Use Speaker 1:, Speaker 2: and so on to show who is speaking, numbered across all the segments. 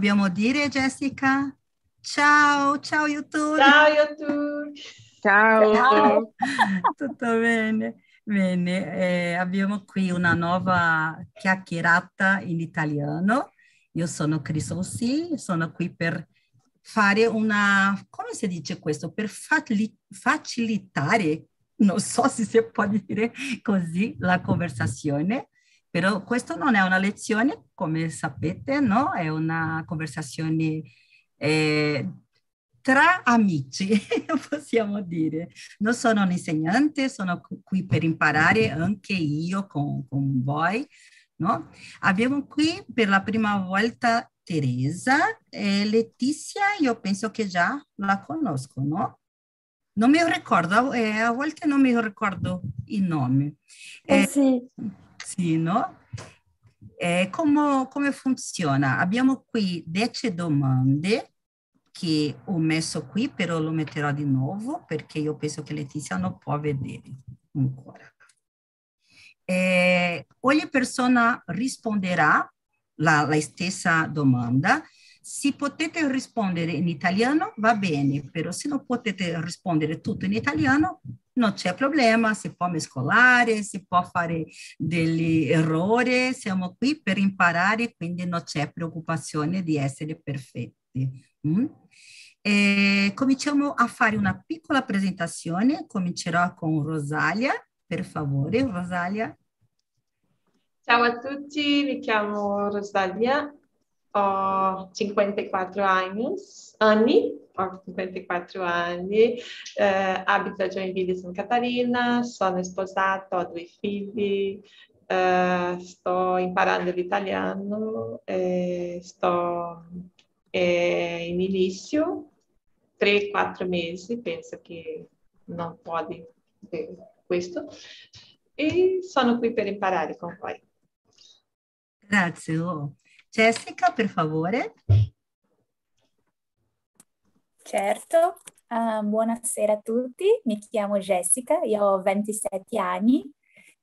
Speaker 1: Dobbiamo dire, Jessica? Ciao, ciao YouTube.
Speaker 2: Ciao YouTube.
Speaker 3: Ciao. ciao.
Speaker 1: Tutto bene? Bene, eh, abbiamo qui una nuova chiacchierata in italiano. Io sono Cris Ossi, sono qui per fare una, come si dice questo? Per facilitare, non so se si può dire così, la conversazione però questo non è una lezione, come sapete, no? È una conversazione eh, tra amici, possiamo dire. Non sono un insegnante, sono qui per imparare anche io con, con voi. No? Abbiamo qui per la prima volta Teresa e Letizia, io penso che già la conosco, no? Non mi ricordo, eh, a volte non mi ricordo il nome.
Speaker 3: Eh, eh sì.
Speaker 1: Sì, no? Eh, come, come funziona? Abbiamo qui 10 domande che ho messo qui, però lo metterò di nuovo perché io penso che Letizia non può vedere ancora. Eh, ogni persona risponderà la, la stessa domanda se potete rispondere in italiano va bene, però se non potete rispondere tutto in italiano non c'è problema, si può mescolare, si può fare degli errori, siamo qui per imparare, quindi non c'è preoccupazione di essere perfetti. Mm? Cominciamo a fare una piccola presentazione, comincerò con Rosalia, per favore, Rosalia.
Speaker 2: Ciao a tutti, mi chiamo Rosalia, ho 54 anni, anni ho 54 anni, eh, abito a Joinville, Santa Catarina, sono sposata, ho due figli, eh, sto imparando l'italiano, eh, sto in inizio, 3-4 mesi, penso che non può di questo, e sono qui per imparare con voi.
Speaker 1: Grazie. Oh. Jessica, per favore.
Speaker 4: Certo, uh, buonasera a tutti, mi chiamo Jessica, io ho 27 anni,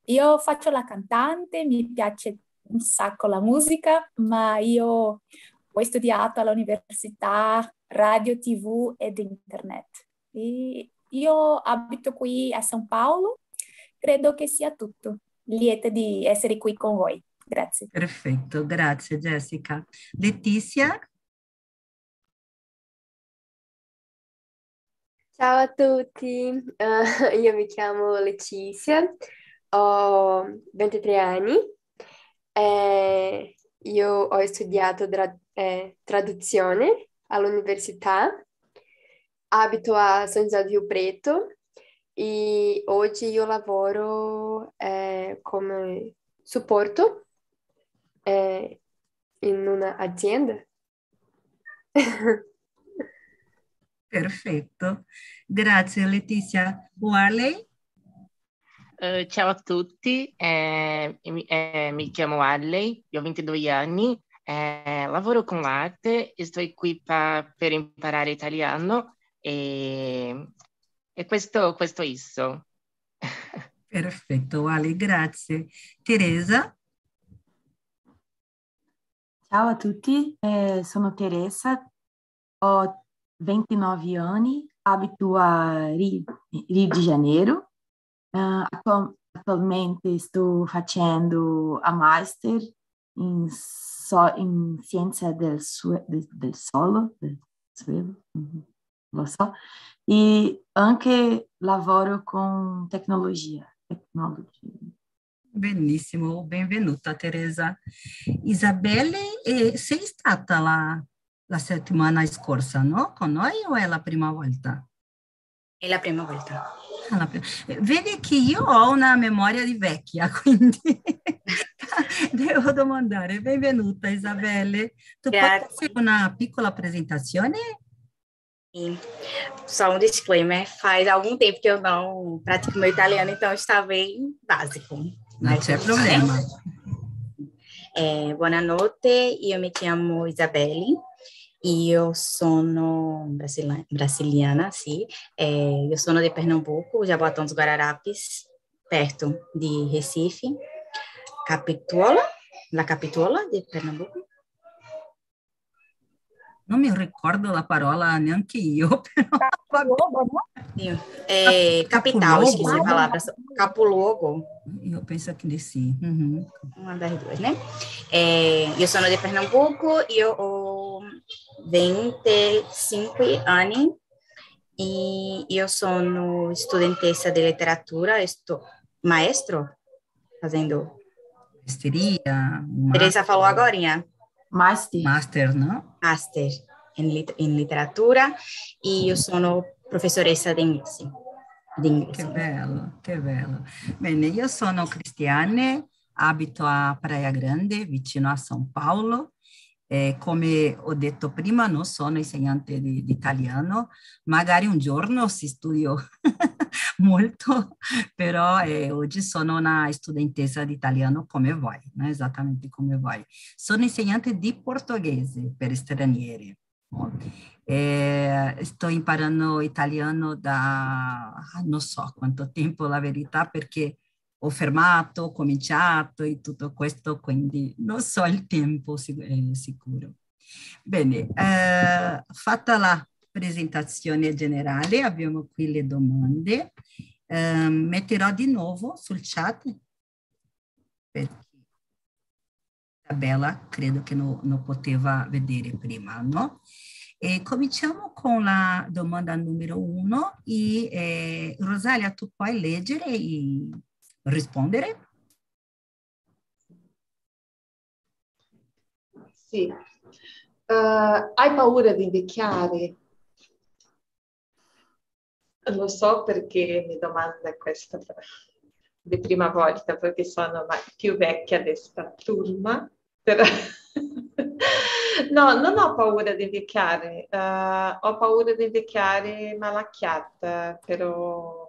Speaker 4: io faccio la cantante, mi piace un sacco la musica, ma io ho studiato all'università radio, tv ed internet. E io abito qui a San Paolo, credo che sia tutto. Lieta di essere qui con voi. Grazie.
Speaker 1: Perfetto, grazie Jessica. Letizia?
Speaker 3: Ciao a tutti, uh, io mi chiamo Letizia, ho 23 anni e io ho studiato tra- eh, traduzione all'università, abito a San Rio Preto e oggi io lavoro eh, come supporto eh, in un'azienda.
Speaker 1: Perfetto, grazie Letizia. Warley?
Speaker 5: Uh, ciao a tutti, eh, eh, mi chiamo Arley, ho 22 anni, eh, lavoro con l'arte e sto qui pa- per imparare italiano e, e questo, questo è isso.
Speaker 1: Perfetto, Wally, grazie. Teresa?
Speaker 6: Ciao a tutti, eh, sono Teresa, ho 29 anni, abito a Rio, Rio de Janeiro. Uh, attualmente sto facendo a master in, so, in scienza del, su, del, del solo, del suelo, mm-hmm, lo so, e anche lavoro con tecnologia. tecnologia.
Speaker 1: Benissimo, benvenuta Teresa. Isabelle, eh, sei stata là la settimana scorsa, no? Con noi o è la prima volta?
Speaker 7: È la prima volta.
Speaker 1: Ah. Vedi che io ho una memoria di vecchia, quindi devo domandare. Benvenuta Isabelle. Tu Grazie. puoi fare una piccola presentazione?
Speaker 7: Sim. Só um disclaimer, faz algum tempo que eu não pratico meu italiano, então está bem básico.
Speaker 1: Não c'è problema.
Speaker 7: Eh, buonanotte, io mi chiamo Isabelle, Io sono brasiliana, brasiliana sì, é, eu sono de Pernambuco, Jaboatão dos Guararapes, perto de Recife, Capituola, La Capituola de Pernambuco.
Speaker 1: non mi ricordo la parola neanche io,
Speaker 7: no? É, capital, esqueci a palavra. Capoluogo.
Speaker 1: Eu penso que de sì. Uhum.
Speaker 7: Uma das duas, né? É, eu sou de Pernambuco e eu 25 anni e eu sou studentessa di letteratura, estou maestro fazendo
Speaker 1: Maestria.
Speaker 7: Teresa falou agora.
Speaker 6: Master.
Speaker 1: Master, não?
Speaker 7: Master em, lit em literatura e eu sou professoressa di inglese. Di inglese.
Speaker 1: Che bello, che bello. Bene, io sono Cristiane, abito a Praia Grande, vicino a São Paulo. Eh, come ho detto prima, non sono insegnante di, di italiano, magari un giorno si studio molto, però eh, oggi sono una studentessa di italiano come voi, no? esattamente come voi. Sono insegnante di portoghese per stranieri. Eh, sto imparando italiano da non so quanto tempo, la verità, perché ho fermato, ho cominciato e tutto questo, quindi non so il tempo sic- sicuro. Bene, eh, fatta la presentazione generale, abbiamo qui le domande. Eh, metterò di nuovo sul chat perché Isabella credo che non, non poteva vedere prima, no? E cominciamo con la domanda numero uno e eh, Rosalia tu puoi leggere e rispondere?
Speaker 2: Sì. Uh, hai paura di invecchiare? Lo so perché mi domanda questa di prima volta, perché sono più vecchia di questa turma. Però... no, non ho paura di invecchiare, uh, ho paura di invecchiare malacchiata, però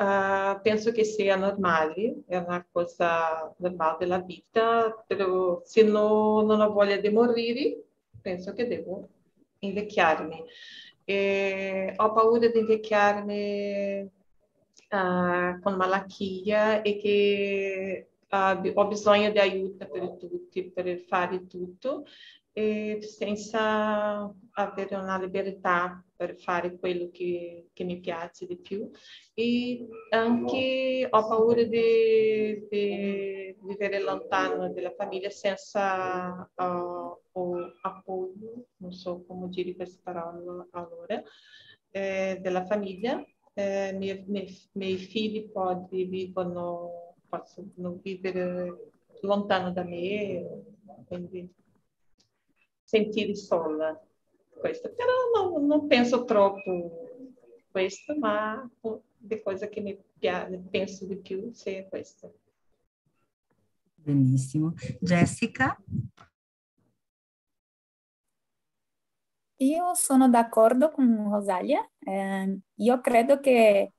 Speaker 2: Uh, penso che sia normale, è una cosa normale della vita, però se no, non ho voglia di morire, penso che devo invecchiarmi. E ho paura di invecchiarmi uh, con malattia e che uh, ho bisogno di aiuto per tutti, per fare tutto, e senza avere una libertà per fare quello che, che, mi piace di più e anche ho paura di, di vivere lontano dalla famiglia senza uh, appoggio, non so come dire questa parola allora, eh, della famiglia. Eh, miei, figli vivono, possono vivere lontano da me, quindi sentire sola questo, però non, non penso troppo questo, ma le cose che mi piace, penso di più sia questo.
Speaker 1: Benissimo. Jessica?
Speaker 4: Io sono d'accordo con Rosalia. Eh, io credo che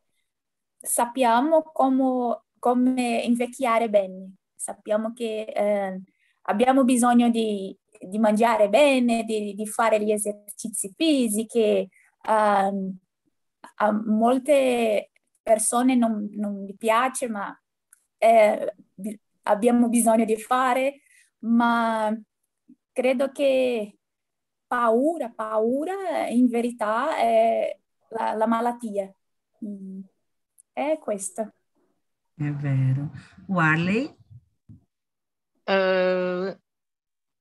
Speaker 4: sappiamo come, come invecchiare bene. Sappiamo che eh, abbiamo bisogno di di mangiare bene, di, di, fare gli esercizi fisici. Um, a molte persone non, non piace, ma eh, abbiamo bisogno di fare, ma credo che paura, paura in verità è la, la malattia. Mm. È questo.
Speaker 1: È vero. Warley?
Speaker 5: Uh,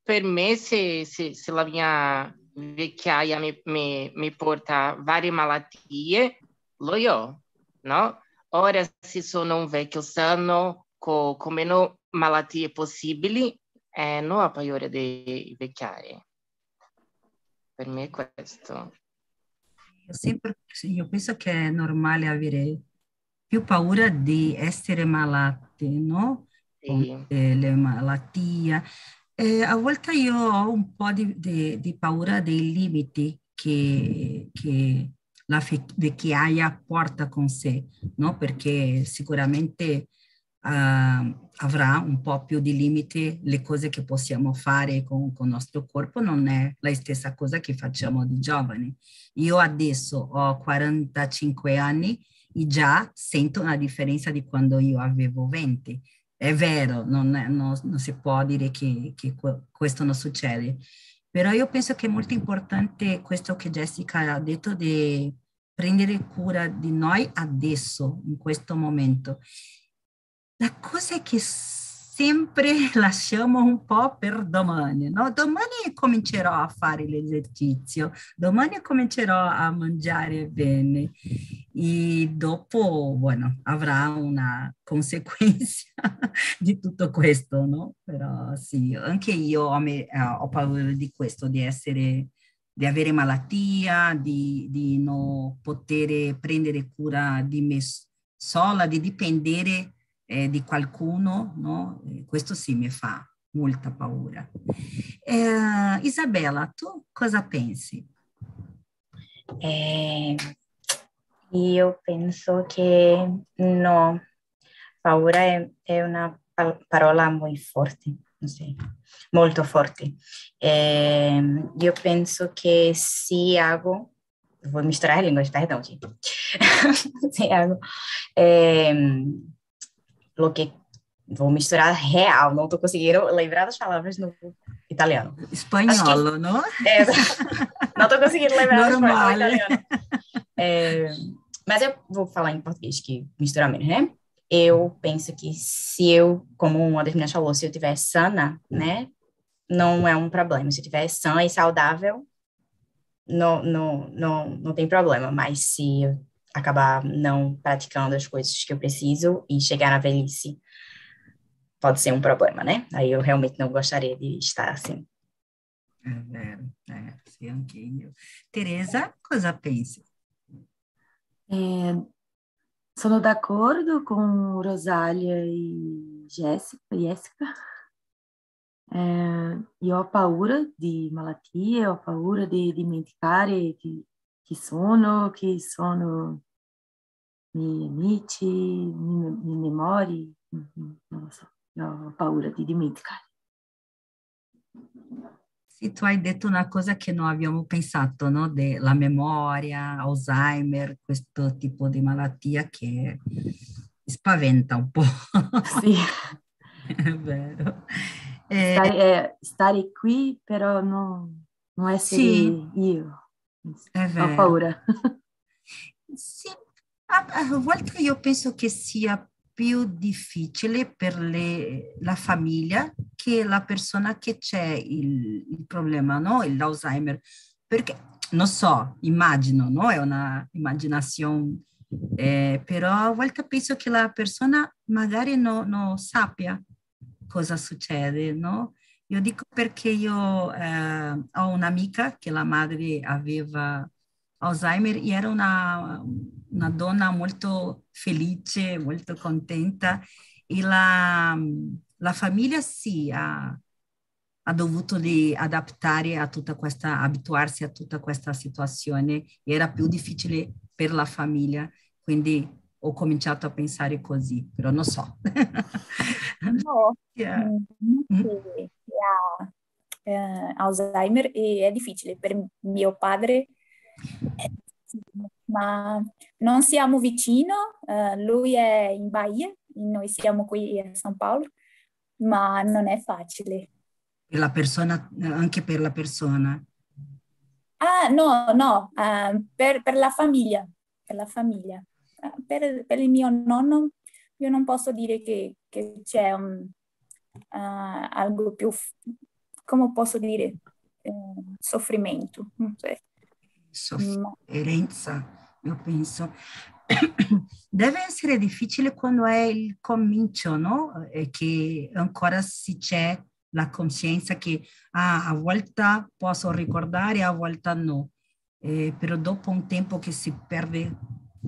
Speaker 5: per me, se, se, se la mia vecchiaia mi, mi, mi porta varie malattie, lo io, no? Ora, se sono un vecchio sano, con, con meno malattie possibili, eh, non ho paura di vecchiare. Per me è questo.
Speaker 1: Io, sempre, io penso che è normale avere più paura di essere malati, no? Sì. Eh, le malattie. Eh, a volte io ho un po' di, di, di paura dei limiti che, che, la vecchiaia porta con sé, no? perché sicuramente uh, avrà un po' più di limiti le cose che possiamo fare con, con il nostro corpo, non è la stessa cosa che facciamo di giovani. Io adesso ho 45 anni e già sento una differenza di quando io avevo 20 è vero, non, è, non, non si può dire che, che, questo non succede, Però io penso che è molto importante questo che Jessica ha detto di prendere cura di noi adesso, in questo momento. La cosa è che sempre lasciamo un po' per domani, no? Domani comincerò a fare l'esercizio, domani comincerò a mangiare bene e dopo, bueno, avrà una conseguenza di tutto questo, no? Però sì, anche io ho, me, eh, ho paura di questo, di essere di avere malattia, di, di non poter prendere cura di me sola, di dipendere eh, di qualcuno, no? questo sì mi fa molta paura. Eh, Isabella, tu cosa pensi?
Speaker 7: Eh, io penso che no, paura è, è una parola molto forte, sì, molto forte. Eh, io penso che se hago, vou misturar línguas, perdão, gente. se hago, lo que vou misturar real, não estou conseguindo lembrar das palavras no italiano.
Speaker 1: Espanhol, que, não?
Speaker 7: É, não estou conseguindo lembrar das palavras no italiano. É, mas eu vou falar em português, que mistura menos, né? Eu penso que se eu, como uma das meninas falou, se eu estiver sana, né, não é um problema. Se eu estiver sã e saudável, não, não, não, não tem problema. Mas se eu acabar não praticando as coisas que eu preciso e chegar na velhice pode ser um problema, né? Aí eu realmente não gostaria de estar assim.
Speaker 1: É é, sì, anche Teresa, cosa pensi?
Speaker 6: É, sono d'accordo com Rosália e Jéssica, Jéssica. É, io ho paura di malattie, ho paura di dimenticare chi, chi sono, chi sono miei amici, mi, mi memori, non lo so, ho paura di dimenticare.
Speaker 1: Sì, tu hai detto una cosa che non abbiamo pensato, no? Della memoria, Alzheimer, questo tipo di malattia che spaventa un po'.
Speaker 6: Sì.
Speaker 1: È vero.
Speaker 6: Eh, stare, eh, stare, qui, però non, non essere sì, io.
Speaker 1: È vero.
Speaker 6: Ho paura.
Speaker 1: Sì, a volte io penso che sia più difficile per le, la famiglia che la persona che c'è il, il problema, no? L'Alzheimer. Perché, non so, immagino, no? È una immaginazione, eh, però a volte penso che la persona magari non no sappia cosa succede, no? Io dico perché io eh, ho un'amica che la madre aveva Alzheimer e era una, una donna molto felice, molto contenta e la, la famiglia sì ha, ha dovuto di adattare a tutta questa, abituarsi a tutta questa situazione, era più difficile per la famiglia, quindi ho cominciato a pensare così, però non so.
Speaker 4: no, yeah. mm. yeah. Uh, Alzheimer e è difficile per mio padre ma non siamo vicino, uh, lui è in Bahia, noi siamo qui a San Paolo, ma non è facile.
Speaker 1: Per la persona, anche per la persona?
Speaker 4: Ah, no, no, uh, per, per, la famiglia, per la famiglia. Uh, per, per, il mio nonno io non posso dire che, che c'è un, algo più, come posso dire, soffrimento. So
Speaker 1: sofferenza, io penso. Deve essere difficile quando è il comincio, no? E che ancora si c'è la coscienza che ah, a volte posso ricordare, a volte no. Eh, però dopo un tempo che si perde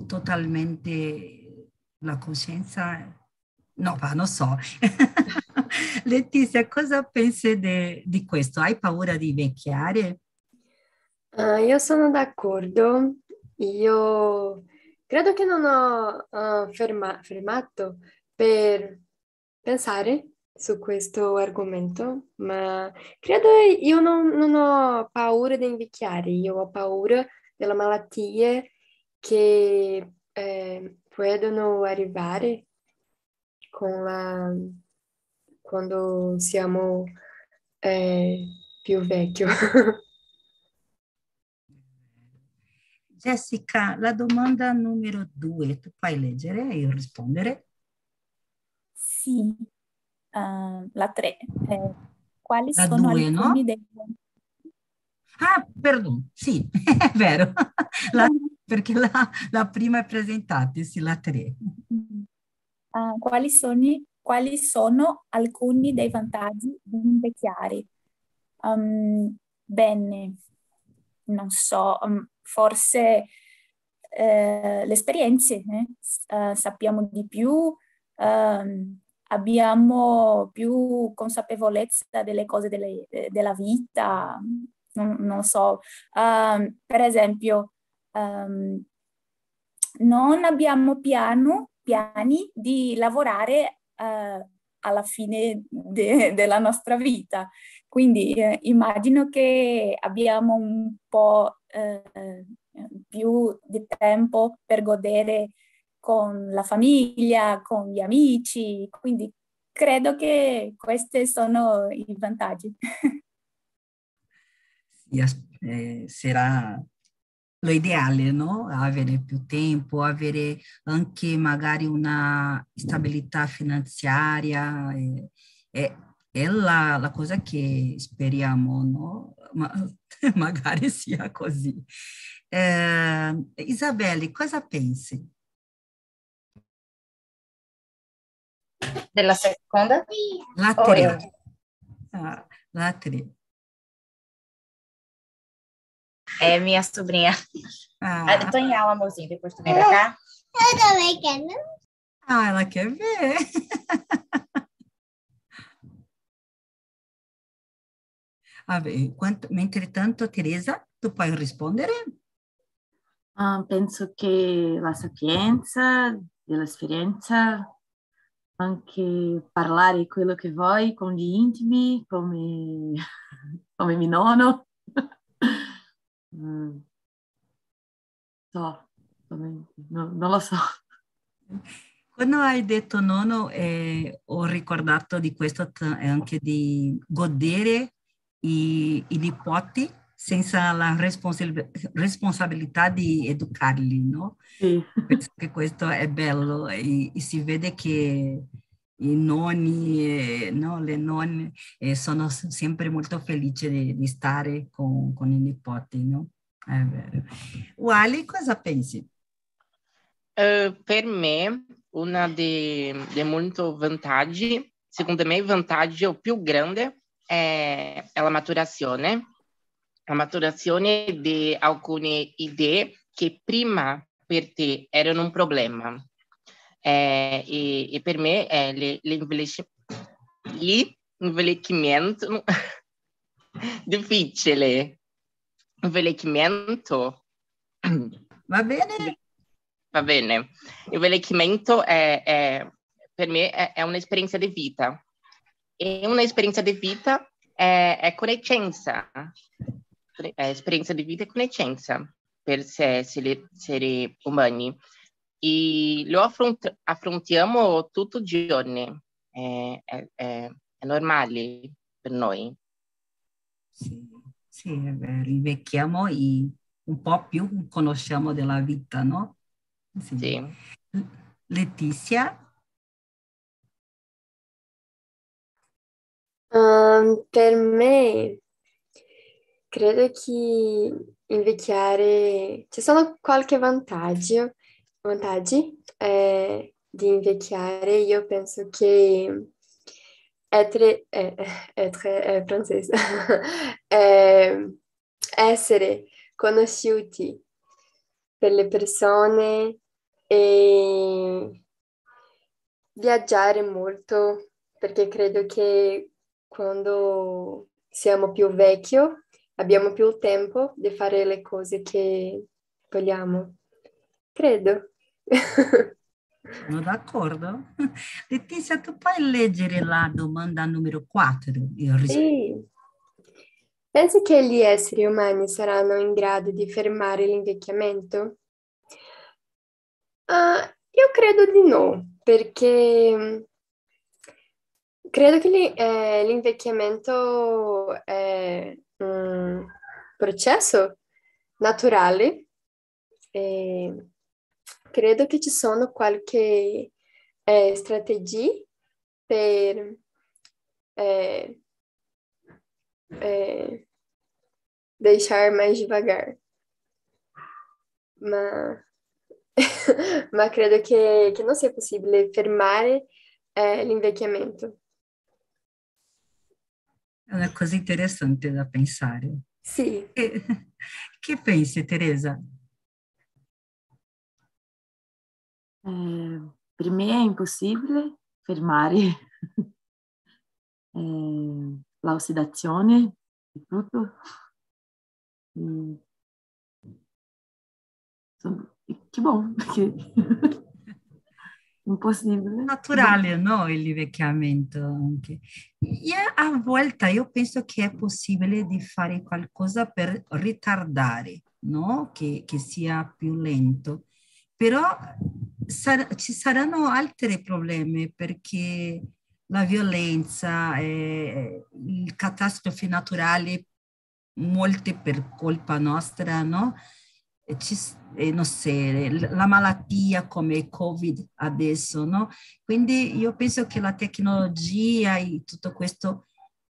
Speaker 1: totalmente la coscienza, no, ma non so. Letizia, cosa pensi di questo? Hai paura di vecchiare?
Speaker 3: Uh, io sono d'accordo, io credo che non ho uh, ferma- fermato per pensare su questo argomento, ma credo io non, non ho paura di invecchiare, io ho paura delle malattie che eh, possono arrivare la, quando siamo eh, più vecchio.
Speaker 1: Jessica, la domanda numero due, tu puoi leggere e io rispondere?
Speaker 4: Sì, uh, la tre. Eh, quali
Speaker 1: La
Speaker 4: sono
Speaker 1: due,
Speaker 4: alcuni
Speaker 1: no?
Speaker 4: dei...
Speaker 1: Ah, perdono, sì, è vero, La- perché la, la prima è presentata, sì, la tre.
Speaker 4: Ah, quali sono, quali sono alcuni dei vantaggi di invecchiare? Um, bene, non so, um, forse eh, le esperienze, eh? Eh, sappiamo di più, ehm, abbiamo più consapevolezza delle cose delle- eh, della vita, non, non so. Um, per esempio, um, non abbiamo piano, piani di lavorare eh, alla fine de- della nostra vita. Quindi eh, immagino che abbiamo un po' eh, più di tempo per godere con la famiglia, con gli amici, quindi credo che questi sono i vantaggi.
Speaker 1: Sì, eh, sarà lo ideale, no? Avere più tempo, avere anche magari una stabilità finanziaria, eh, è, è la, la cosa che speriamo, no? Ma magari sia così. Eh, Isabelle, cosa pensi?
Speaker 7: Della seconda?
Speaker 1: La
Speaker 7: Oh,
Speaker 1: tre. Ah, la tre.
Speaker 7: É minha sobrinha.
Speaker 1: Ah,
Speaker 7: Ah, eu tô em aula, amorzinho. Depois tu vem pra cá.
Speaker 8: Eu também quero.
Speaker 1: ah, ela quer ver. Vabbè, quanto, mentre tanto, Teresa, tu puoi rispondere?
Speaker 6: Ah, penso che la sapienza dell'esperienza, anche parlare quello che vuoi con gli intimi, come, come mio nonno. Mm. So, come- no- non lo so.
Speaker 1: Quando hai detto nonno, eh, ho ricordato di questo anche di godere i, i nipoti senza la responsab- responsabilità di educarli, no?
Speaker 6: Sì.
Speaker 1: Penso che questo è bello e, e si vede che i nonni, no, le nonne eh, sono sempre molto felici di, di stare con, con i nipoti, no? È vero. Wally, cosa pensi?
Speaker 5: Eh, per me, uno dei, dei molti vantaggi, secondo me il vantaggio più grande è, è la maturazione, la maturazione di alcune idee che prima per te erano un problema. Eh, e, e per me è l'invecchiamento difficile. Invecchiamento
Speaker 1: Va bene?
Speaker 5: Va bene. Invecchiamento è, è- per me è, è un'esperienza di vita. E un'esperienza di vita è, è conoscenza. È esperienza di vita e conoscenza per sé, esseri, esseri umani. E lo affront- affrontiamo tutti i giorni. È, è- è- è normale per noi.
Speaker 1: Sì, sì, è vero. Invecchiamo e un po' più conosciamo della vita, no? Sì.
Speaker 5: Sì.
Speaker 1: Letizia?
Speaker 3: Ehm, per me, credo che invecchiare, ci sono qualche vantaggio, vantaggi eh, di invecchiare. Io penso che essere, eh, essere è francese, Eh, essere conosciuti per le persone e viaggiare molto, perché credo che quando siamo più vecchi abbiamo più tempo di fare le cose che vogliamo. Credo.
Speaker 1: Sono d'accordo. Letizia, tu puoi leggere la domanda numero 4? Io rispondo.
Speaker 3: Sì. Pensi che gli esseri umani saranno in grado di fermare l'invecchiamento? Ah, io credo di no, perché Credo che eh, l'invecchiamento è un processo naturale e credo che ci sono qualche eh, strategie per eh, eh, deixar mais devagar. Ma, ma credo che, che non sia possibile fermare eh, l'invecchiamento.
Speaker 1: È una cosa interessante da pensare.
Speaker 3: Sì.
Speaker 1: Che, che pensi, Teresa?
Speaker 6: Eh, per me è impossibile fermare eh, l'ossidazione di tutto. E, insomma, che buono, perché impossibile.
Speaker 1: Naturale, no? Il vecchiamento anche. E a volte io penso che è possibile di fare qualcosa per ritardare, no? Che, che sia più lento. Però sar- ci saranno altri problemi perché la violenza, eh, le catastrofi naturali, molte per colpa nostra, no? Ci, e non so, la malattia come il Covid adesso, no? Quindi io penso che la tecnologia e tutto questo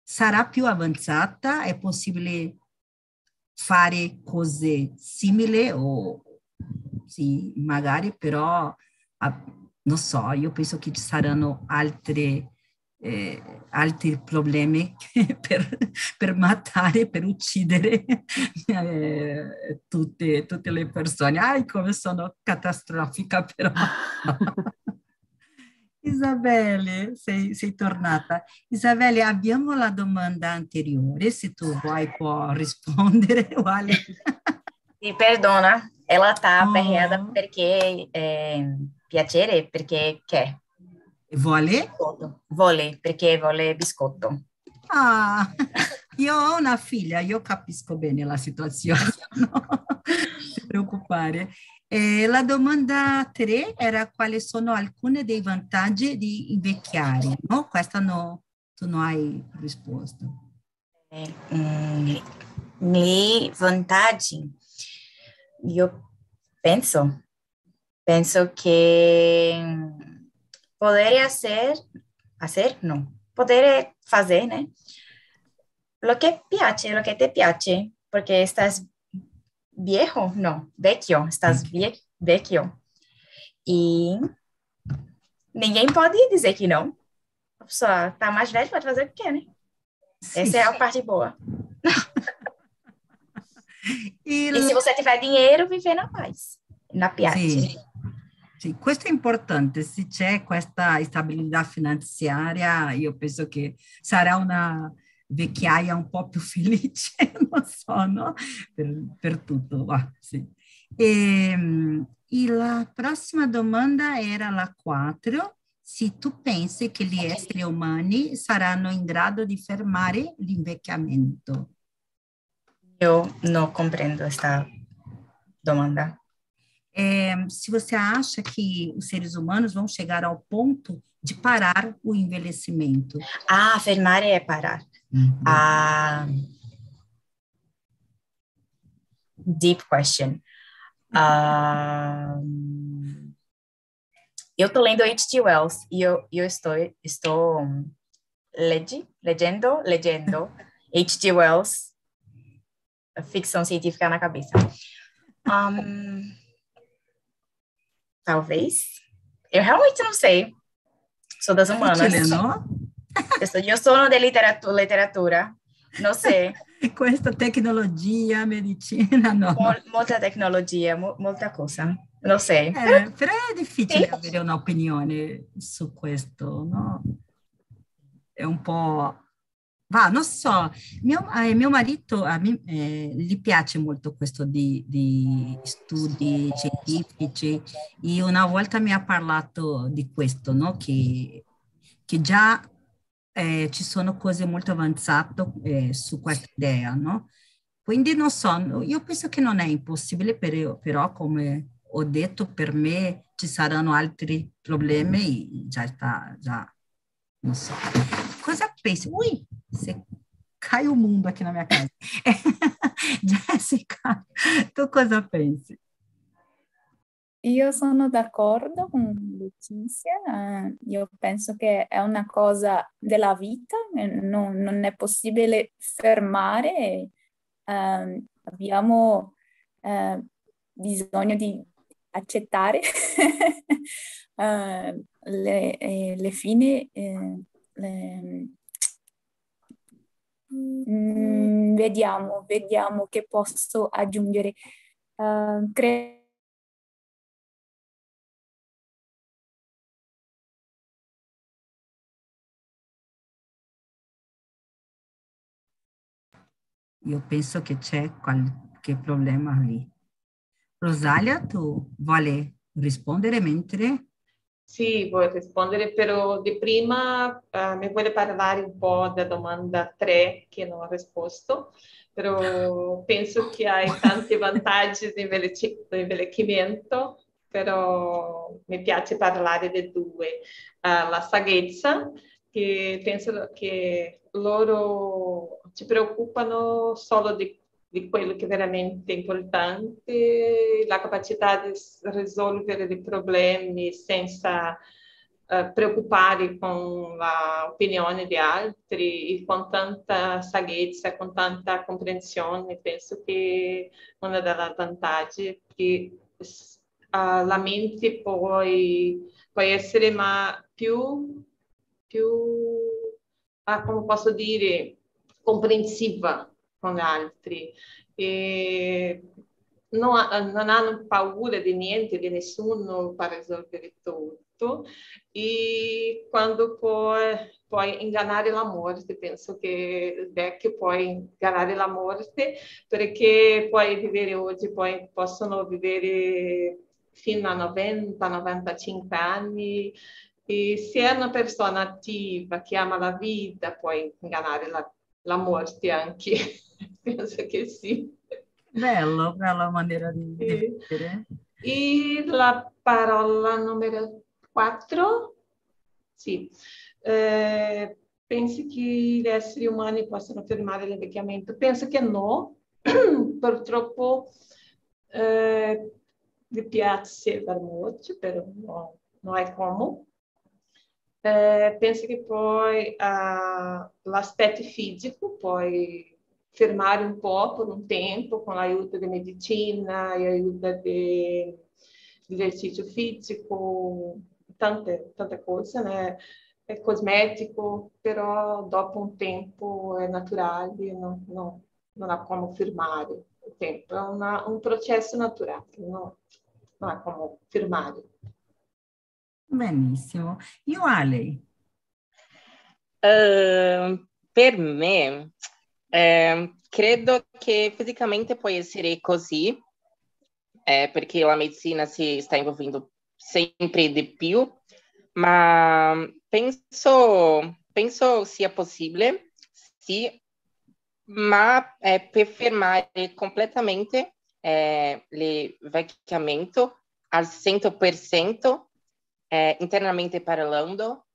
Speaker 1: sarà più avanzata, è possibile fare cose simili o sì, magari però, non so, io penso che ci saranno altre eh, altri problemi per, per matare, per uccidere eh, tutte, tutte, le persone. Ai, come sono catastrofica però. Isabelle, sei, sei, tornata. Isabelle, abbiamo la domanda anteriore, se tu vuoi puoi rispondere. Vale.
Speaker 7: Sì, perdona, ela tá oh. perché eh, piacere, perché che?
Speaker 1: Vuole?
Speaker 7: Vuole, perché vuole biscotto.
Speaker 1: Ah, io ho una figlia, io capisco bene la situazione, non preoccupare. Eh, la domanda 3 era quali sono alcuni dei vantaggi di invecchiare, no? Questa no, tu non hai risposto.
Speaker 7: Eh, mm, I vantaggi, io penso, penso che poder hacer, hacer, no, poder fazer, né? Lo que piace, lo que te piace, porque estás viejo, no, vecchio, estás vie, vecchio. E ninguém pode dizer que não. A pessoa tá mais velha, pode fazer o que quer, né? Sim. Essa é a parte boa. e, e se você tiver dinheiro, viver na paz, na piazza. Sim.
Speaker 1: Sì, questo è importante, se c'è questa stabilità finanziaria, io penso che sarà una vecchiaia un po' più felice, non so, no? Per, per tutto, ah, sì. E, e la prossima domanda era la 4. Se tu pensi che gli esseri umani saranno in grado di fermare l'invecchiamento?
Speaker 7: Io non comprendo questa domanda.
Speaker 1: É, se você acha que os seres humanos vão chegar ao ponto de parar o envelhecimento.
Speaker 7: Ah, fermare é parar. Uhum. Ah, deep question. Uh, eu estou lendo H.G. Wells e eu, eu estou, estou legi, legendo, legendo H.G. Wells, ficção científica na cabeça. Um, Talvez. Eu realmente não sei. Sou das humanas.
Speaker 1: Chileno?
Speaker 7: Eu sou, eu sou de literatura, literatura. Não sei.
Speaker 1: Com esta tecnologia, medicina, não.
Speaker 7: Muita tecnologia, muita coisa. Não sei.
Speaker 1: É, però è difficile sì. avere un'opinione su questo, no? È un po' Va, non so, mio, eh, mio marito, a me, eh, gli piace molto questo di, di, studi scientifici e una volta mi ha parlato di questo, no? che, che già eh, ci sono cose molto avanzate eh, su questa idea, no? Quindi non so, io penso che non è impossibile, però, però come ho detto, per me ci saranno altri problemi, già sta, già não sei. Cosa pensa? Ui, você cai o mundo aqui na minha casa. Jéssica, tu cosa pensi?
Speaker 4: Io sono d'accordo con Letizia, eh, io penso che è una cosa della vita, eh, non, non è possibile fermare, eh, abbiamo eh, bisogno di accettare eh, le, eh, le, fine, le, mm, vediamo, vediamo che posso aggiungere. credo
Speaker 1: Io penso che c'è qualche problema lì. Rosalia, tu vuole rispondere mentre...
Speaker 2: Sì, vuoi rispondere, però di prima uh, mi vuole parlare un po' della domanda 3 che non ho risposto, però penso che hai tanti vantaggi di invecchiamento, però mi piace parlare dei due. Uh, la saggezza, che penso che loro ci preoccupano solo di, di quello che è veramente importante, la capacità di risolvere i problemi senza uh, preoccupare con l'opinione di altri, con tanta saggezza, con tanta comprensione. Penso che una delle vantaggi che uh, la mente può, può essere ma più, più ah, come posso dire, comprensiva con altri. E non, non, hanno paura di niente, di nessuno per risolvere tutto. E quando puoi, puoi ingannare la morte, penso che vecchio può ingannare la morte perché puoi vivere oggi, poi possono vivere fino a 90, 95 anni e se è una persona attiva che ama la vita, puoi ingannare la, la morte anche. Penso che sì.
Speaker 1: Bello, bella maniera di, sì. dire.
Speaker 2: E la parola numero 4? Sì. Eh, pensi che gli esseri umani possano fermare l'invecchiamento? Penso che no. Purtroppo eh, mi piace molto, però no, non è come. É, penso que poi uh, l'aspetto fisico puoi fermare un po' per un tempo con l'aiuto di medicina e aiuto di, di esercizio fisico, tante, tante cose, né? È cosmetico, però dopo un tempo è naturale, non, non, non ha come fermare il tempo, è una, un processo naturale, no? non ha come fermare.
Speaker 1: Benissimo. Io Ale?
Speaker 5: Uh, per me, eh, credo che fisicamente può essere così, eh, perché la medicina si sta evolvendo sempre di più, ma penso, penso sia possibile, sì, ma eh, per fermare completamente eh, l'invecchiamento al 100%, eh, internamente parlando,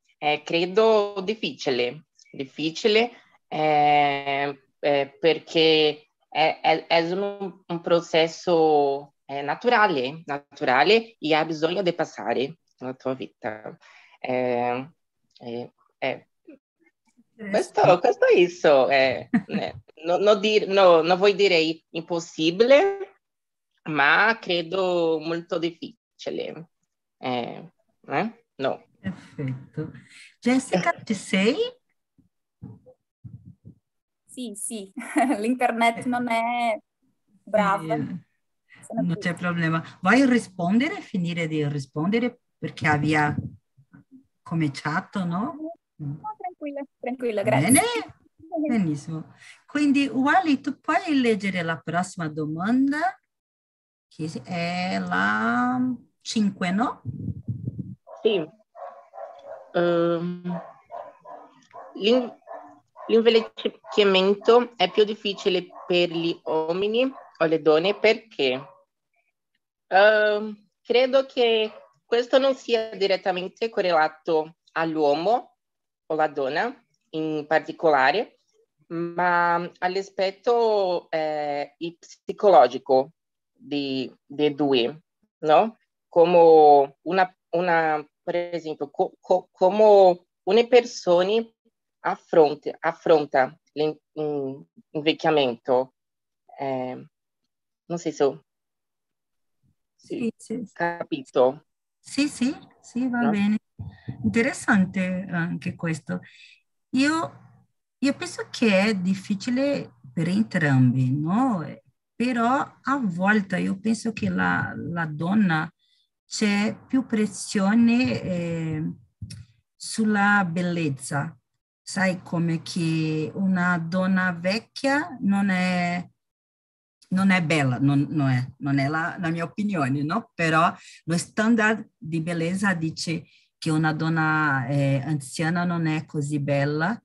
Speaker 5: credo difficile, difficile eh, eh perché è, è, è un, un, processo eh, naturale, naturale e ha bisogno di passare nella tua vita. Eh, questo, questo, è isso. non, non, dir, no, non vuoi dire impossibile, ma credo molto difficile. Eh, né? No.
Speaker 1: Perfetto. Jessica, ci sei?
Speaker 4: Sì, sì, l'internet non è brava. Eh,
Speaker 1: non c'è problema. Vuoi rispondere, finire di rispondere perché aveva cominciato, no?
Speaker 4: No, tranquilla, tranquilla, grazie.
Speaker 1: Bene, benissimo. Quindi, Wally, tu puoi leggere la prossima domanda, che è la 5, no?
Speaker 5: Sì. Um, l'invecchiamento è più difficile per gli uomini o le donne perché uh, credo che questo non sia direttamente correlato all'uomo, o la donna in particolare, ma all'aspetto eh, psicologico dei due, no? Come una, una per esempio, co, co, come una persona affronta, affronta l'invecchiamento. Eh, non so se
Speaker 1: sì, sì,
Speaker 5: capito.
Speaker 1: Sì, sì, sì, va no? bene. Interessante anche questo. Io, io penso che è difficile per entrambi, no? Però a volte io penso che la, la donna c'è più pressione eh, sulla bellezza. Sai come che una donna vecchia non è non è bella, non, non è, non è la, la, mia opinione, no? Però lo standard di bellezza dice che una donna eh, anziana non è così bella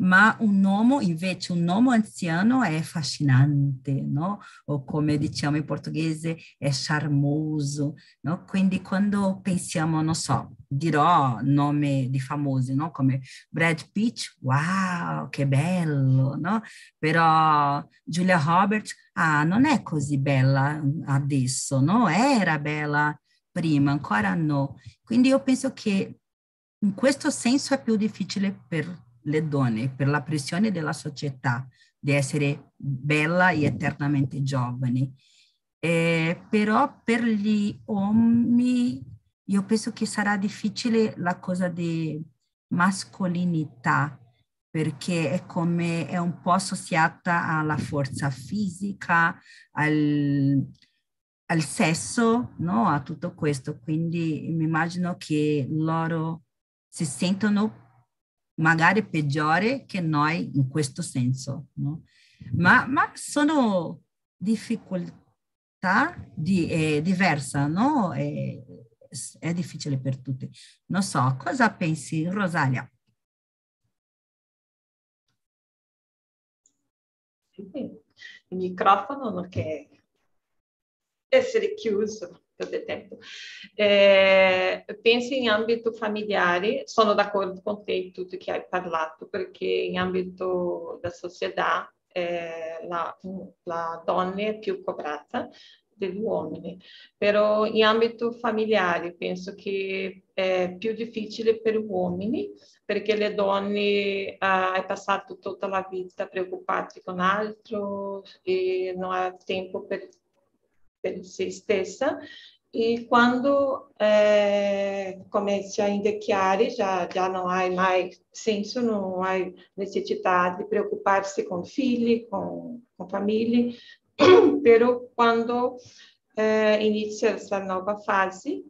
Speaker 1: ma un uomo, invece, un uomo anziano è affascinante, no? O come diciamo in portoghese, è charmoso, no? Quindi quando pensiamo, non so, dirò nome di famosi, no? Come Brad Pitt, wow, che bello, no? Però Julia Roberts, ah, non è così bella adesso, no? Era bella prima, ancora no. Quindi io penso che in questo senso è più difficile per le donne per la pressione della società di essere bella e eternamente giovani. Eh, però per gli uomini io penso che sarà difficile la cosa di mascolinità perché è come è un po' associata alla forza fisica, al, al sesso, no? a tutto questo. Quindi mi immagino che loro si sentono magari peggiore che noi in questo senso, no? ma, ma sono difficoltà di, eh, diverse, no? È, è difficile per tutti. Non so, cosa pensi, Rosalia?
Speaker 2: Il microfono non che essere chiuso del tempo. Eh, pensi in ambito familiare, sono d'accordo con te tutto che hai parlato, perché in ambito da società eh, la, la donna è più cobrata degli uomini, però in ambito familiare penso che è più difficile per gli uomini perché le donne eh, hai passato tutta la vita preoccupate con altro e non ha tempo per per se stessa. E quando eh, cominci a invecchiare già, già non hai mai senso, non hai necessità di preoccuparsi con figli, con, con famiglie, però quando eh, inizia questa nuova fase,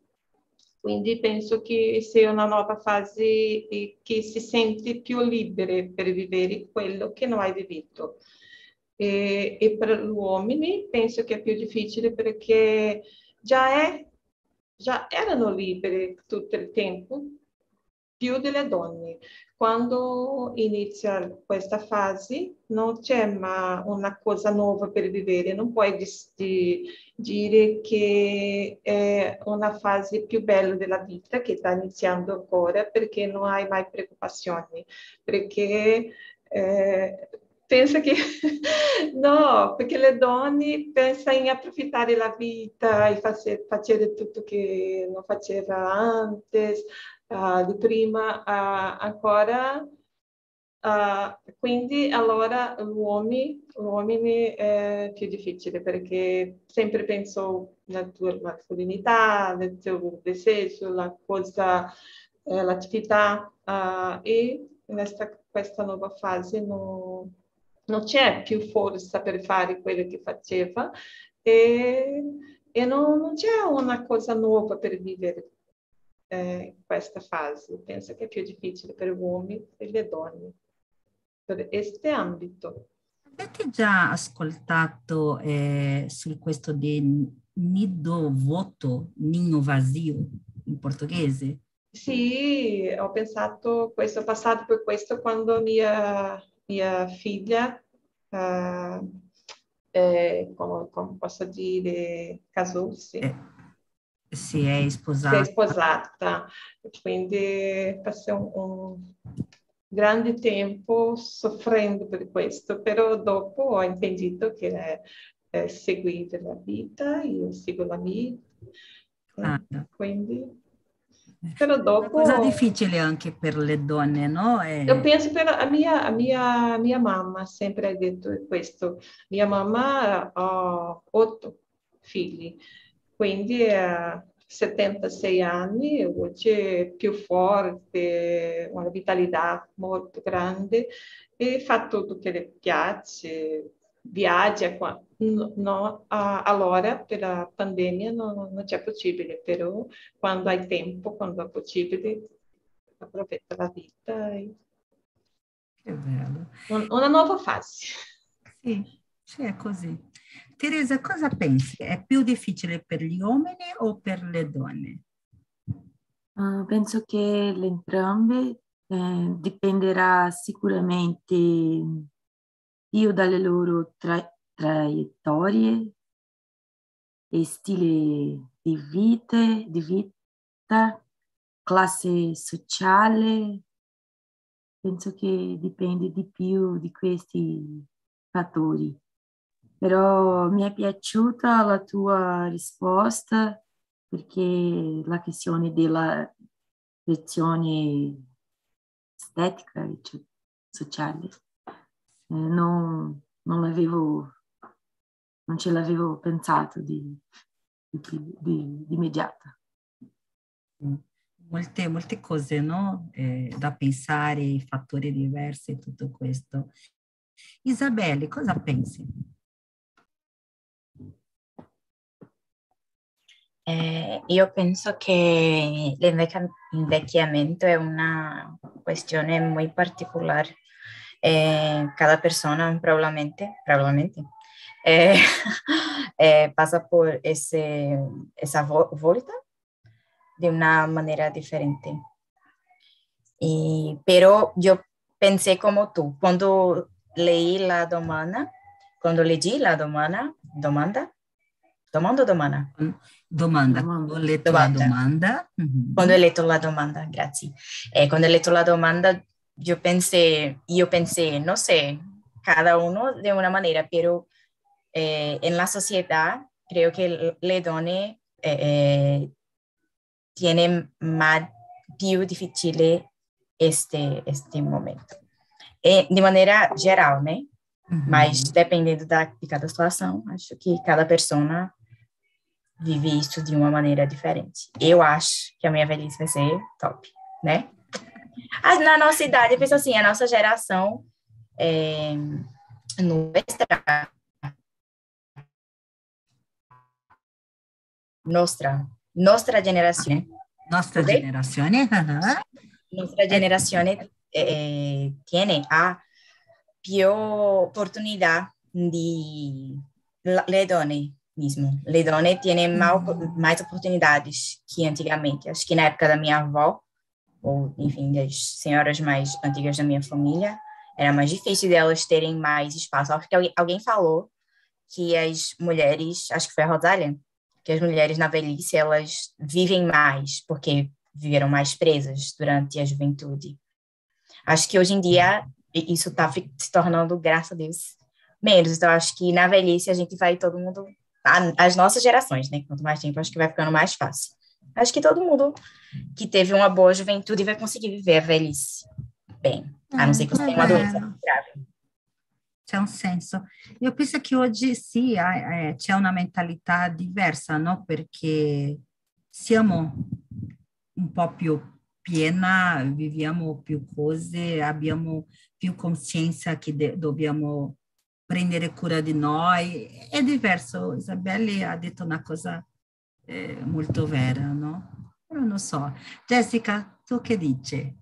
Speaker 2: quindi penso che sia una nuova fase che si sente più libere per vivere quello che non hai vivuto. E, e per gli uomini penso che è più difficile perché già, è, già erano liberi tutto il tempo, più delle donne. Quando inizia questa fase non c'è ma una cosa nuova per vivere, non puoi di, dire che è una fase più bella della vita che sta iniziando ancora perché non hai mai preoccupazioni, perché eh, pensa che no, perché le donne pensano in approfittare la vita e fare tutto che non faceva antes, uh, di prima uh, ancora. Uh, quindi allora l'uomo, è più difficile perché sempre penso alla tua mascolinità, al tuo desejo, la cosa, eh, l'attività uh, e questa, questa nuova fase non non c'è più forza per fare quello che faceva e, e non, non, c'è una cosa nuova per vivere eh, questa fase. Penso che è più difficile per gli uomini e le donne, per questo ambito.
Speaker 1: Avete già ascoltato eh, su questo di nido vuoto, ninho vazio in portoghese?
Speaker 2: Sì, ho pensato questo, ho passato per questo quando mia mia figlia, uh, eh, come, come, posso dire, casò-si.
Speaker 1: Eh, si è sposata.
Speaker 2: Si è sposata, quindi passò un, un, grande tempo soffrendo per questo, però dopo ho intendito che è, è seguire la vita, io seguo la mia,
Speaker 1: Ah.
Speaker 2: quindi... Però dopo...
Speaker 1: Una cosa difficile anche per le donne, no? È...
Speaker 2: Io penso però a mia, a mia, a mia mamma sempre ha detto questo. Mia mamma ha otto figli, quindi ha 76 anni, oggi più forte, una vitalità molto grande e fa tutto che le piace, viaggia qua. No, no, allora per la pandemia non, non c'è possibile, però quando hai tempo, quando è possibile, approfitta la vita. E...
Speaker 1: Che bello.
Speaker 2: Una nuova fase.
Speaker 1: Sì, sì, è così. Teresa, cosa pensi? È più difficile per gli uomini o per le donne?
Speaker 6: Uh, penso che entrambe eh, dipenderà sicuramente più dalle loro tra- traiettorie e stile di vita, di vita, classe sociale. Penso che dipende di più di questi fattori. Però mi è piaciuta la tua risposta perché la questione della lezione estetica e sociale eh, non, non l'avevo non ce l'avevo pensato di, di, di, di immediato.
Speaker 1: Molte, molte cose no? eh, da pensare, fattori diversi e tutto questo. Isabelle, cosa pensi?
Speaker 7: Eh, io penso che l'invecchiamento è una questione molto particolare. Eh, cada persona probablemente, probablemente eh, eh, pasa por ese, esa vuelta de una manera diferente. Y, pero yo pensé como tú, cuando leí la domanda, cuando leí la domanda, domanda, domanda o domanda?
Speaker 1: Domanda, quando ho letto domanda. la domanda.
Speaker 7: Uh-huh. Quando ho letto la domanda, grazie. Eh, quando ho letto la domanda, yo pensé, yo pensé, no sé, cada uno de una manera, pero eh, en la sociedad creo que le donne eh, eh, tiene más più difficile este, este momento. E, de maneira geral, né? Uhum. Mas dependendo da, de cada situação, acho que cada pessoa vive isso de uma maneira diferente. Eu acho que a minha velhice vai ser top, né? Na nossa idade, eu penso assim, a nossa geração é, nuestra nostra, nostra generazione.
Speaker 1: Nostra okay? generazione.
Speaker 7: Nostra generazione eh, tiene a più opportunità di le donne mesmo. Le donne tienen mais, oportunidades que antigamente. Acho que na época da minha avó, ou enfim, das senhoras mais antigas da minha família, era mais difícil delas terem mais espaço. Acho que alguém falou que as mulheres, acho que foi a Rosália, que as mulheres na velhice elas vivem mais porque viveram mais presas durante a juventude. Acho que hoje em dia isso está se tornando, graças a Deus, menos. Então acho que na velhice a gente vai todo mundo as nossas gerações, né? Quanto mais tempo acho que vai ficando mais fácil. Acho que todo mundo que teve uma boa juventude vai conseguir viver a velhice bem, a não ser que você tenha uma doença grave.
Speaker 1: c'è un senso. Io penso che oggi sì, eh, c'è una mentalità diversa, no? Perché siamo un po' più piena, viviamo più cose, abbiamo più coscienza che dobbiamo prendere cura di noi. È diverso, Isabelle ha detto una cosa eh, molto vera, no? Non lo so. Jessica, tu che dici?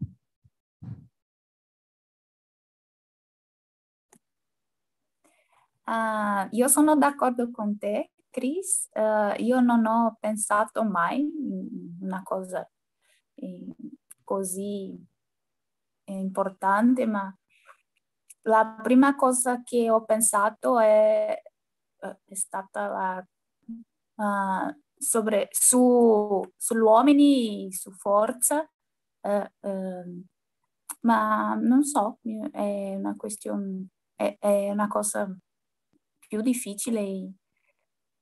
Speaker 4: Uh, io sono d'accordo con te, Chris. Uh, io non ho pensato mai una cosa eh, così importante, ma la prima cosa che ho pensato è, eh, è stata la, uh, sobre, su, sugli uomini, su forza. Uh, uh, ma non so, è una questione, è, è una cosa più difficile e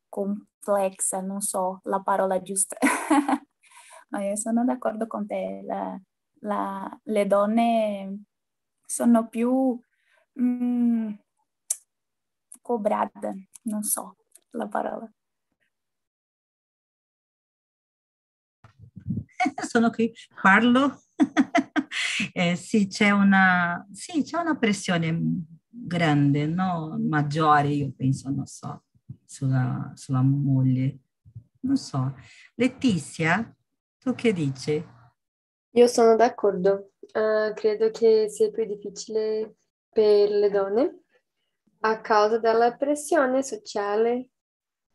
Speaker 4: complessa, non so la parola giusta. ma io sono d'accordo con te, la, la, le donne sono più mm, cobrate, non so la parola.
Speaker 1: sono qui, parlo. eh, sì, c'è una, sì, c'è una pressione grande, no? maggiore, io penso, non so, sulla, sulla moglie. Non so. Letizia, tu che dici?
Speaker 3: Io sono d'accordo. Uh, credo che sia più difficile per le donne a causa della pressione sociale,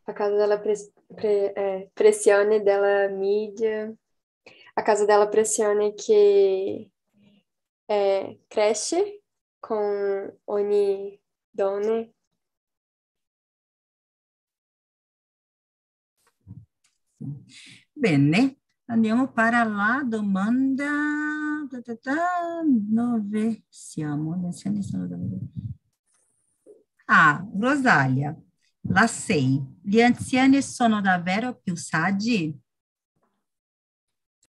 Speaker 3: a causa della pres- pre- eh, pressione della media, a causa della pressione che eh, cresce con ogni donna.
Speaker 1: Bene, andiamo para la domanda da, da, da, dove siamo? Ah, Rosalia, la 6. Gli anziani sono davvero più saggi?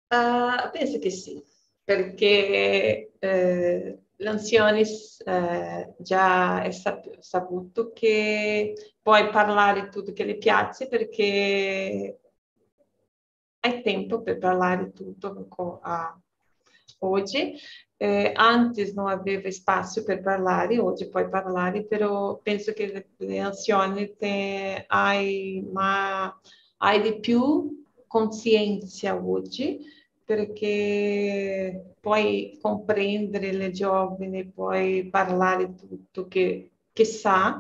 Speaker 2: Uh, penso che sì, perché eh, l'anziani eh, già è sap- saputo che puoi parlare tutto che le piace perché hai tempo per parlare tutto a, oggi. Eh, antes non aveva spazio per parlare, oggi puoi parlare, però penso che le, le anziane hai, ma, hai di più coscienza oggi perché puoi comprendere le giovani, puoi parlare tutto che, che sa,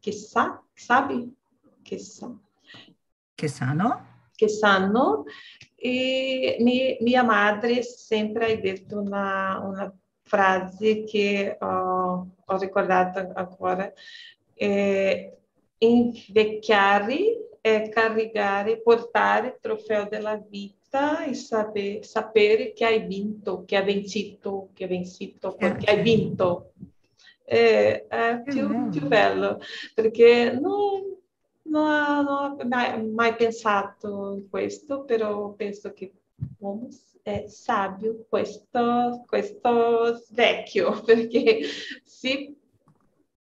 Speaker 2: che sa, sabi, che sa.
Speaker 1: Che sanno?
Speaker 2: Che sanno. E mi, mia madre sempre ha detto una, una frase che ho, ho ricordato ancora. Eh, invecchiare è caricare, portare il trofeo della vita e saper, sapere che hai vinto, che hai vencito, che hai vencito, perché hai vinto. È, è più, più, bello, perché non, non, non ho mai, mai, pensato in questo, però penso che l'uomo è sabio, questo, questo vecchio, perché si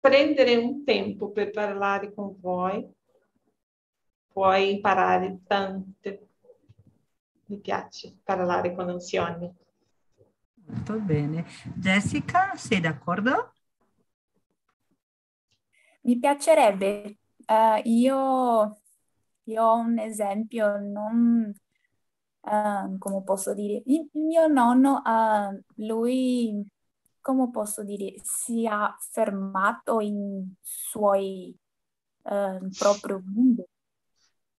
Speaker 2: prendere un tempo per parlare con voi, puoi imparare tante mi piace parlare con anziani.
Speaker 1: Molto bene. Jessica, sei d'accordo?
Speaker 4: Mi piacerebbe. Uh, io, io, ho un esempio, non, uh, come posso dire, il mio nonno, uh, lui, come posso dire, si è fermato in suoi proprio mondo,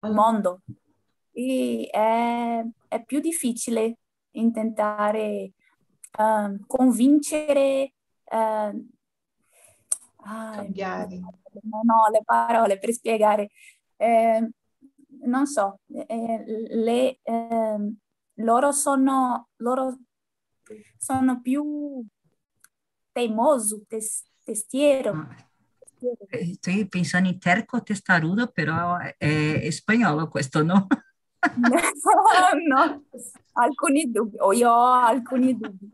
Speaker 4: mondo e è, è più difficile intentare convincere
Speaker 2: cambiare.
Speaker 4: No, no, le parole per spiegare. Eh, non so, eh, le, eh, loro, sono, loro sono più teimoso, tes, testiero. Ah.
Speaker 1: Estoy pensando in terco testarudo, però è, spagnolo questo, no?
Speaker 4: no, alcuni dubbi, o io ho alcuni dubbi.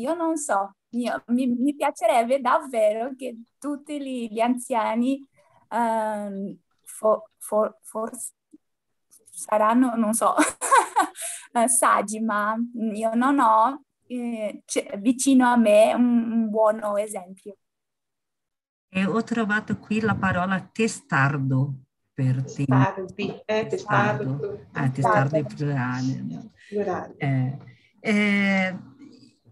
Speaker 4: Io non so, io, mi, mi, piacerebbe davvero che tutti gli, gli anziani um, for, for, forse saranno, non so, saggi, ma io non ho eh, vicino a me un, un buon esempio.
Speaker 1: E ho trovato qui la parola testardo per
Speaker 2: testardi, eh, testardo.
Speaker 1: Ah, testardo è plurale. No? Eh, eh,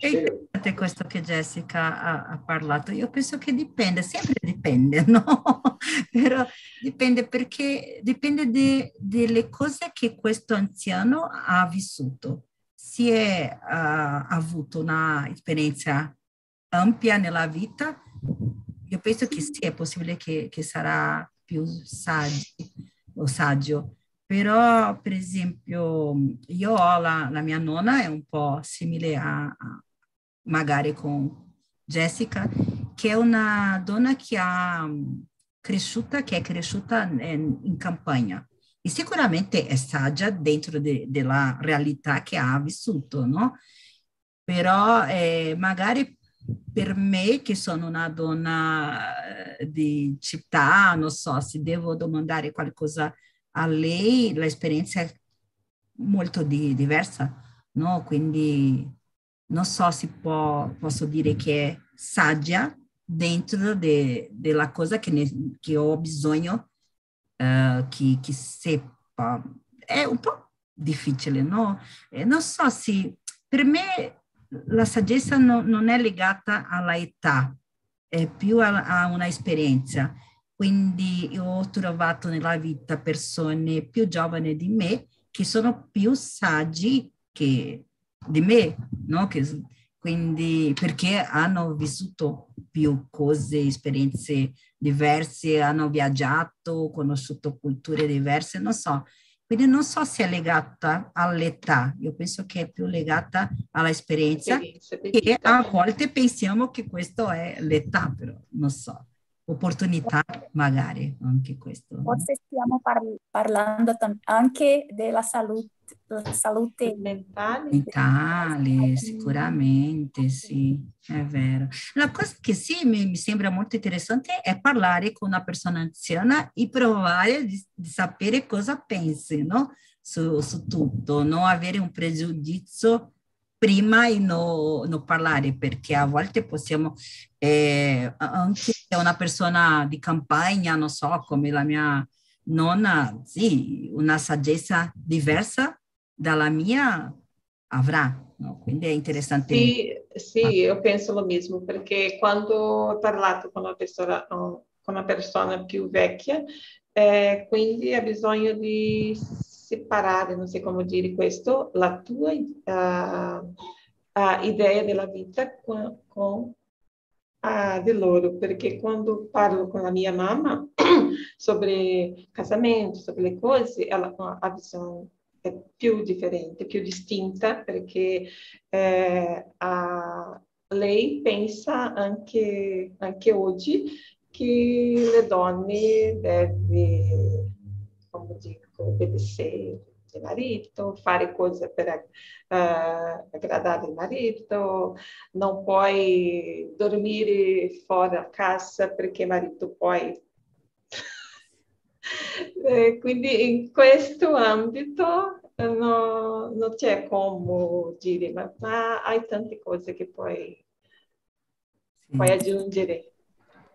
Speaker 1: è interessante questo che Jessica ha, ha, parlato. Io penso che dipende, sempre dipende, no? Però dipende perché dipende delle cose che questo anziano ha vissuto. Se è, ha avuto un'esperienza ampia nella vita, io penso che sì, è possibile che, che sarà più saggi o saggio. Però, per esempio, io ho la, la mia nonna, è un po' simile a, magari con Jessica, che è una donna che ha cresciuta, che è cresciuta in, in campagna e sicuramente è saggia dentro de, della realtà che ha vissuto, no? Però eh, magari per me, che sono una donna eh, di città, non so, se devo domandare qualcosa a lei, l'esperienza è molto di, diversa, no? Quindi non so se può, posso dire che è saggia dentro de, della cosa che, ne, che ho bisogno uh, che, che seppa. È un po' difficile, no? E non so se per me la saggezza no, non è legata all'età, è più a, a una. Quindi io ho trovato nella vita persone più giovani di me che sono più saggi che di me, no? Che, quindi perché hanno vissuto più cose, esperienze diverse, hanno viaggiato, conosciuto culture diverse, non so. Quindi non so se è legata all'età, io penso che è più legata all'esperienza e a volte pensiamo che questo è l'età, però non so opportunità magari anche questo.
Speaker 4: Forse stiamo par- parlando tam- anche della salute, salute
Speaker 2: mentale.
Speaker 1: Mentale, sicuramente, sì, è vero. La cosa che sì mi, mi, sembra molto interessante è parlare con una persona anziana e provare di, di sapere cosa pensi, no? Su, su tutto, non avere un pregiudizio prima di non no parlare, perché a volte possiamo, eh, anche una persona di campagna, non so, come la mia nonna, sì, una saggezza diversa dalla mia avrà. No? Quindi è interessante.
Speaker 2: Sì, sì io penso lo mesmo, perché quando ho parlato con una persona, con una persona più vecchia, eh, quindi ha bisogno di separare, non so come dire questo, la tua uh, uh, idea della vita con, con uh, di loro, perché quando parlo con la mia mamma sobre casamento, sobre cose, ela a visão più differente, più distinta, perché eh, a, lei pensa anche, anche oggi che le donne devono, come dico, obedecer il marito, fare cose per uh, agradare il marito, non puoi dormire fuori a casa perché il marito poi... eh, quindi in questo ambito no, non c'è come dire, ma, ma, hai tante cose che puoi, puoi aggiungere.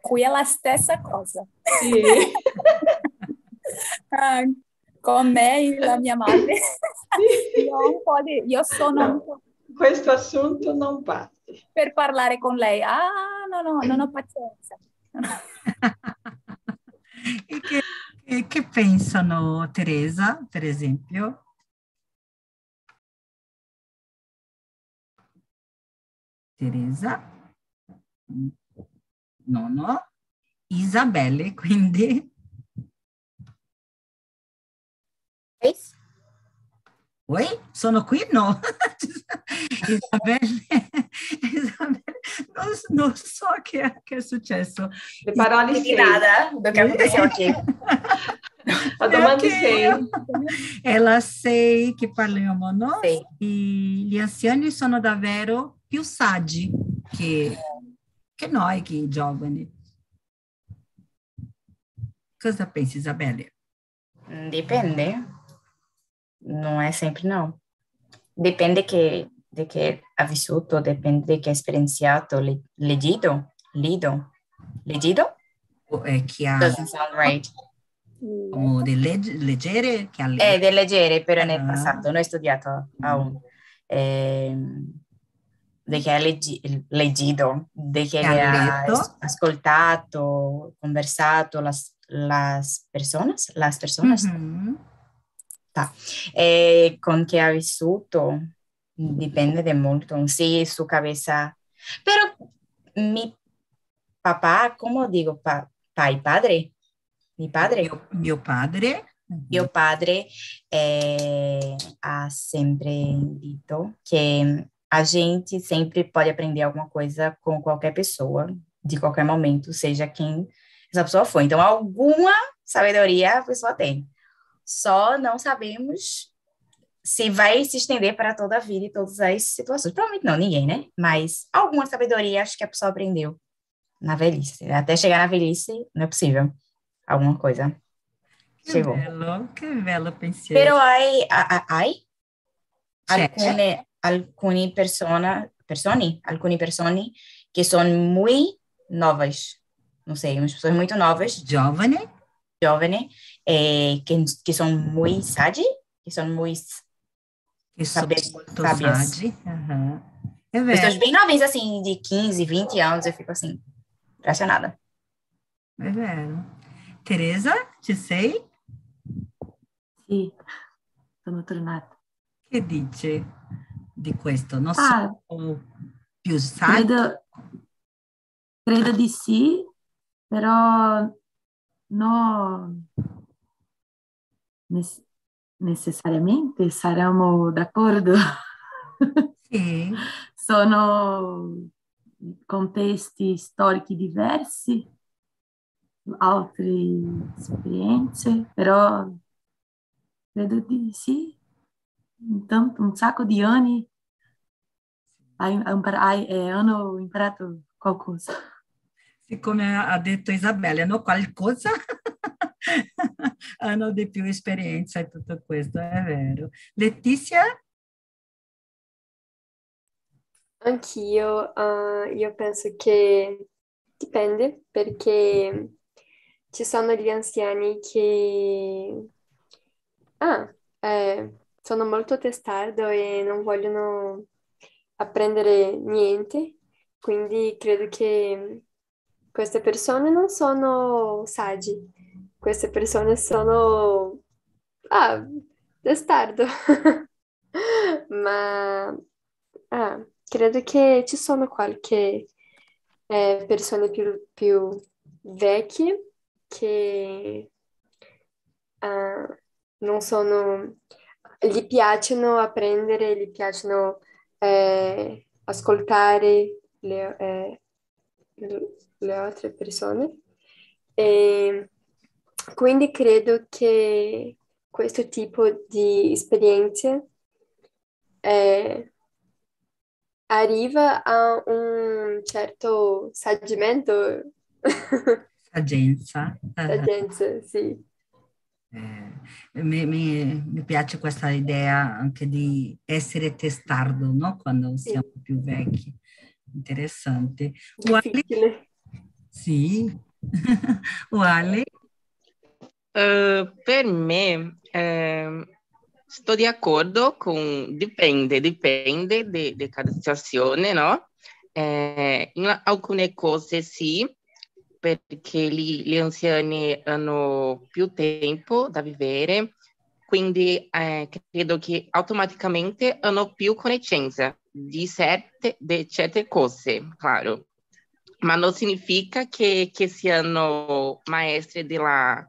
Speaker 4: Qui è la stessa cosa.
Speaker 2: Sì.
Speaker 4: ah, con me e la mia madre. io, di, io, sono no, un po'...
Speaker 2: Questo assunto non parte.
Speaker 4: Per parlare con lei. Ah, no, no, non ho pazienza.
Speaker 1: e che, che, che pensano Teresa, per esempio? Teresa? No, no. Isabelle, quindi Oi? Sono qui? No. Isabelle, Isabelle non, so che, che, è successo.
Speaker 2: Le parole
Speaker 7: di nada do che aconteceu aqui.
Speaker 2: A domanda sei.
Speaker 1: Ela sei che parliamo, no?
Speaker 7: Sì.
Speaker 1: E gli anziani sono davvero più saggi che, che noi, che i giovani. Cosa pensi, Isabelle?
Speaker 7: Dipende. não é sempre não. Depende que, de que ha vissuto, depende de que ha experienciato, leggido, lido, leggido?
Speaker 1: É que ha...
Speaker 7: Doesn't sound right.
Speaker 1: Como de leg leggere che ha letto.
Speaker 7: Eh, de leggere, però nel passato, non ho studiato aún. Eh, de che ha leggi leggido, de che, che ha, ha ascoltato, conversato las, las personas, las personas. Mm -hmm. E con chi ha vissuto dipende de molto, sì, su cabeza. Pero mi papà, come dico, pa, pai, padre, mi padre.
Speaker 1: Mio, mio padre.
Speaker 7: Mio padre eh, ha sempre detto che a gente sempre pode aprender alguma coisa com qualquer pessoa, de qualquer momento, seja quem essa pessoa for. Então, alguma sabedoria a pessoa tem. Só não sabemos se vai se estender para toda a vida e todas as situações. Provavelmente não, ninguém, né? Mas alguma sabedoria acho que a pessoa aprendeu na velhice. Até chegar na velhice, não é possível. Alguma coisa.
Speaker 1: Che
Speaker 7: Chegou.
Speaker 1: bello, che bello pensiero.
Speaker 7: Pero hay, hay, alcune, alcune persona, persone, alcune persone che sono muy novas, não sei, umas pessoas muito novas,
Speaker 1: Giovane,
Speaker 7: jovens, eh, que, que são muito sage, que são muito
Speaker 1: che sono
Speaker 7: Sabe-
Speaker 1: molto
Speaker 7: sabias.
Speaker 1: saggi. aham. È
Speaker 7: pessoas bem novinhas, assim, de 15, 20 anos, eu fico assim, impressionada.
Speaker 1: è vero. Teresa, ci sei?
Speaker 6: Sì, sono tornata.
Speaker 1: Che dice di questo? Non
Speaker 6: Ah,
Speaker 1: sono più saggi?
Speaker 6: credo, credo di sì, però no ness- necessariamente saremo d'accordo.
Speaker 1: Sì,
Speaker 6: Sono contesti storici diversi, altre esperienze, però credo di sì. Intanto un sacco di anni hai, hai eh, hanno imparato qualcosa.
Speaker 1: siccome ha detto Isabella, hanno qualcosa, hanno di più esperienza in tutto questo, è vero. Letizia?
Speaker 3: Anch'io, eh, io penso che dipende perché ci sono gli anziani che ah, eh, sono molto testardo e non vogliono apprendere niente, quindi credo che queste persone non sono saggi, queste persone sono ah, testardo. Ma ah, credo che ci sono qualche eh, persone più, più vecchie che ah, non sono, gli piacciono apprendere, gli piacciono eh, ascoltare le, eh, le- altre persone. E quindi credo che questo tipo di esperienze eh, arriva a un certo saggimento,
Speaker 1: Saggenza. Eh,
Speaker 3: saggenza, sì.
Speaker 1: eh, mi, mi- mi piace questa idea anche di essere testardo, no? Quando
Speaker 3: Sì.
Speaker 1: siamo più vecchi. Interessante.
Speaker 3: Difficile.
Speaker 1: Sì. Uali?
Speaker 5: Eh, per me, ehm, sto di con dipende, dipende de- di cada situazione, no? Eh, in alcune cose sì, perché gli, gli anziani hanno più tempo da vivere, quindi eh, credo che automaticamente hanno più conoscenza di certe, di certe cose, claro. Ma non significa che, che siano maestri della,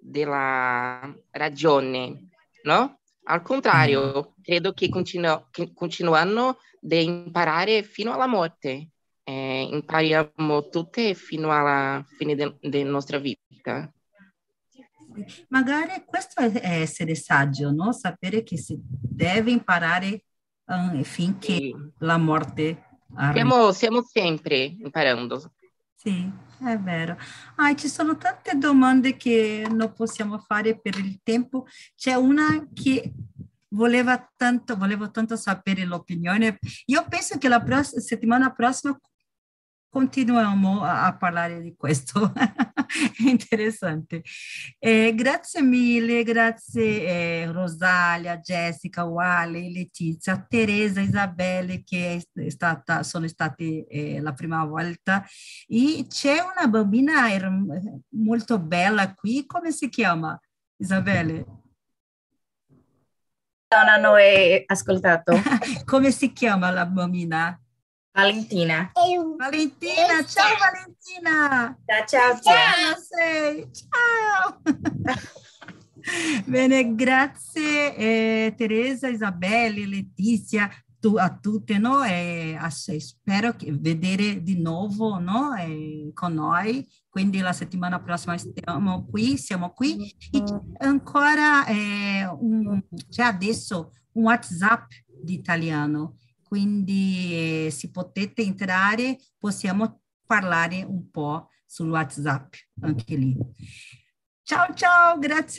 Speaker 5: della ragione, no? Al contrario, credo che, continuo- che continuano a imparare fino alla morte. Eh, impariamo tutte fino alla fine de- della nostra vita.
Speaker 1: Magari questo è essere saggio, no? Sapere che si deve imparare eh, finché
Speaker 5: Sì.
Speaker 1: la morte arriva.
Speaker 5: Siamo, siamo sempre imparando.
Speaker 1: Sì, è vero. Ah, ci sono tante domande che non possiamo fare per il tempo. C'è una che voleva tanto, volevo tanto sapere l'opinione. Io penso che la pross- settimana prossima continuiamo a, a parlare di questo. È interessante. Eh, grazie mille, grazie eh, Rosalia, Jessica, Wale, Letizia, Teresa, Isabelle che è stata, sono state eh, la prima volta e c'è una bambina molto bella qui, come si chiama? Isabelle,
Speaker 7: Non eh, ascoltato.
Speaker 1: come si chiama la bambina?
Speaker 7: Valentina.
Speaker 1: Valentina, ciao Valentina!
Speaker 7: Ciao, ciao, Pia.
Speaker 1: Ciao, sei. Ciao! Bene, grazie eh, Teresa, Isabelle, Letizia. tu, a tutti, no? E spero che vedere di nuovo, no? E con noi. Quindi la settimana prossima stiamo qui, siamo qui. E ancora eh, un, c'è adesso un WhatsApp di italiano, quindi eh, se potete entrare possiamo parlare un po' sul WhatsApp anche lì. Ciao ciao, grazie.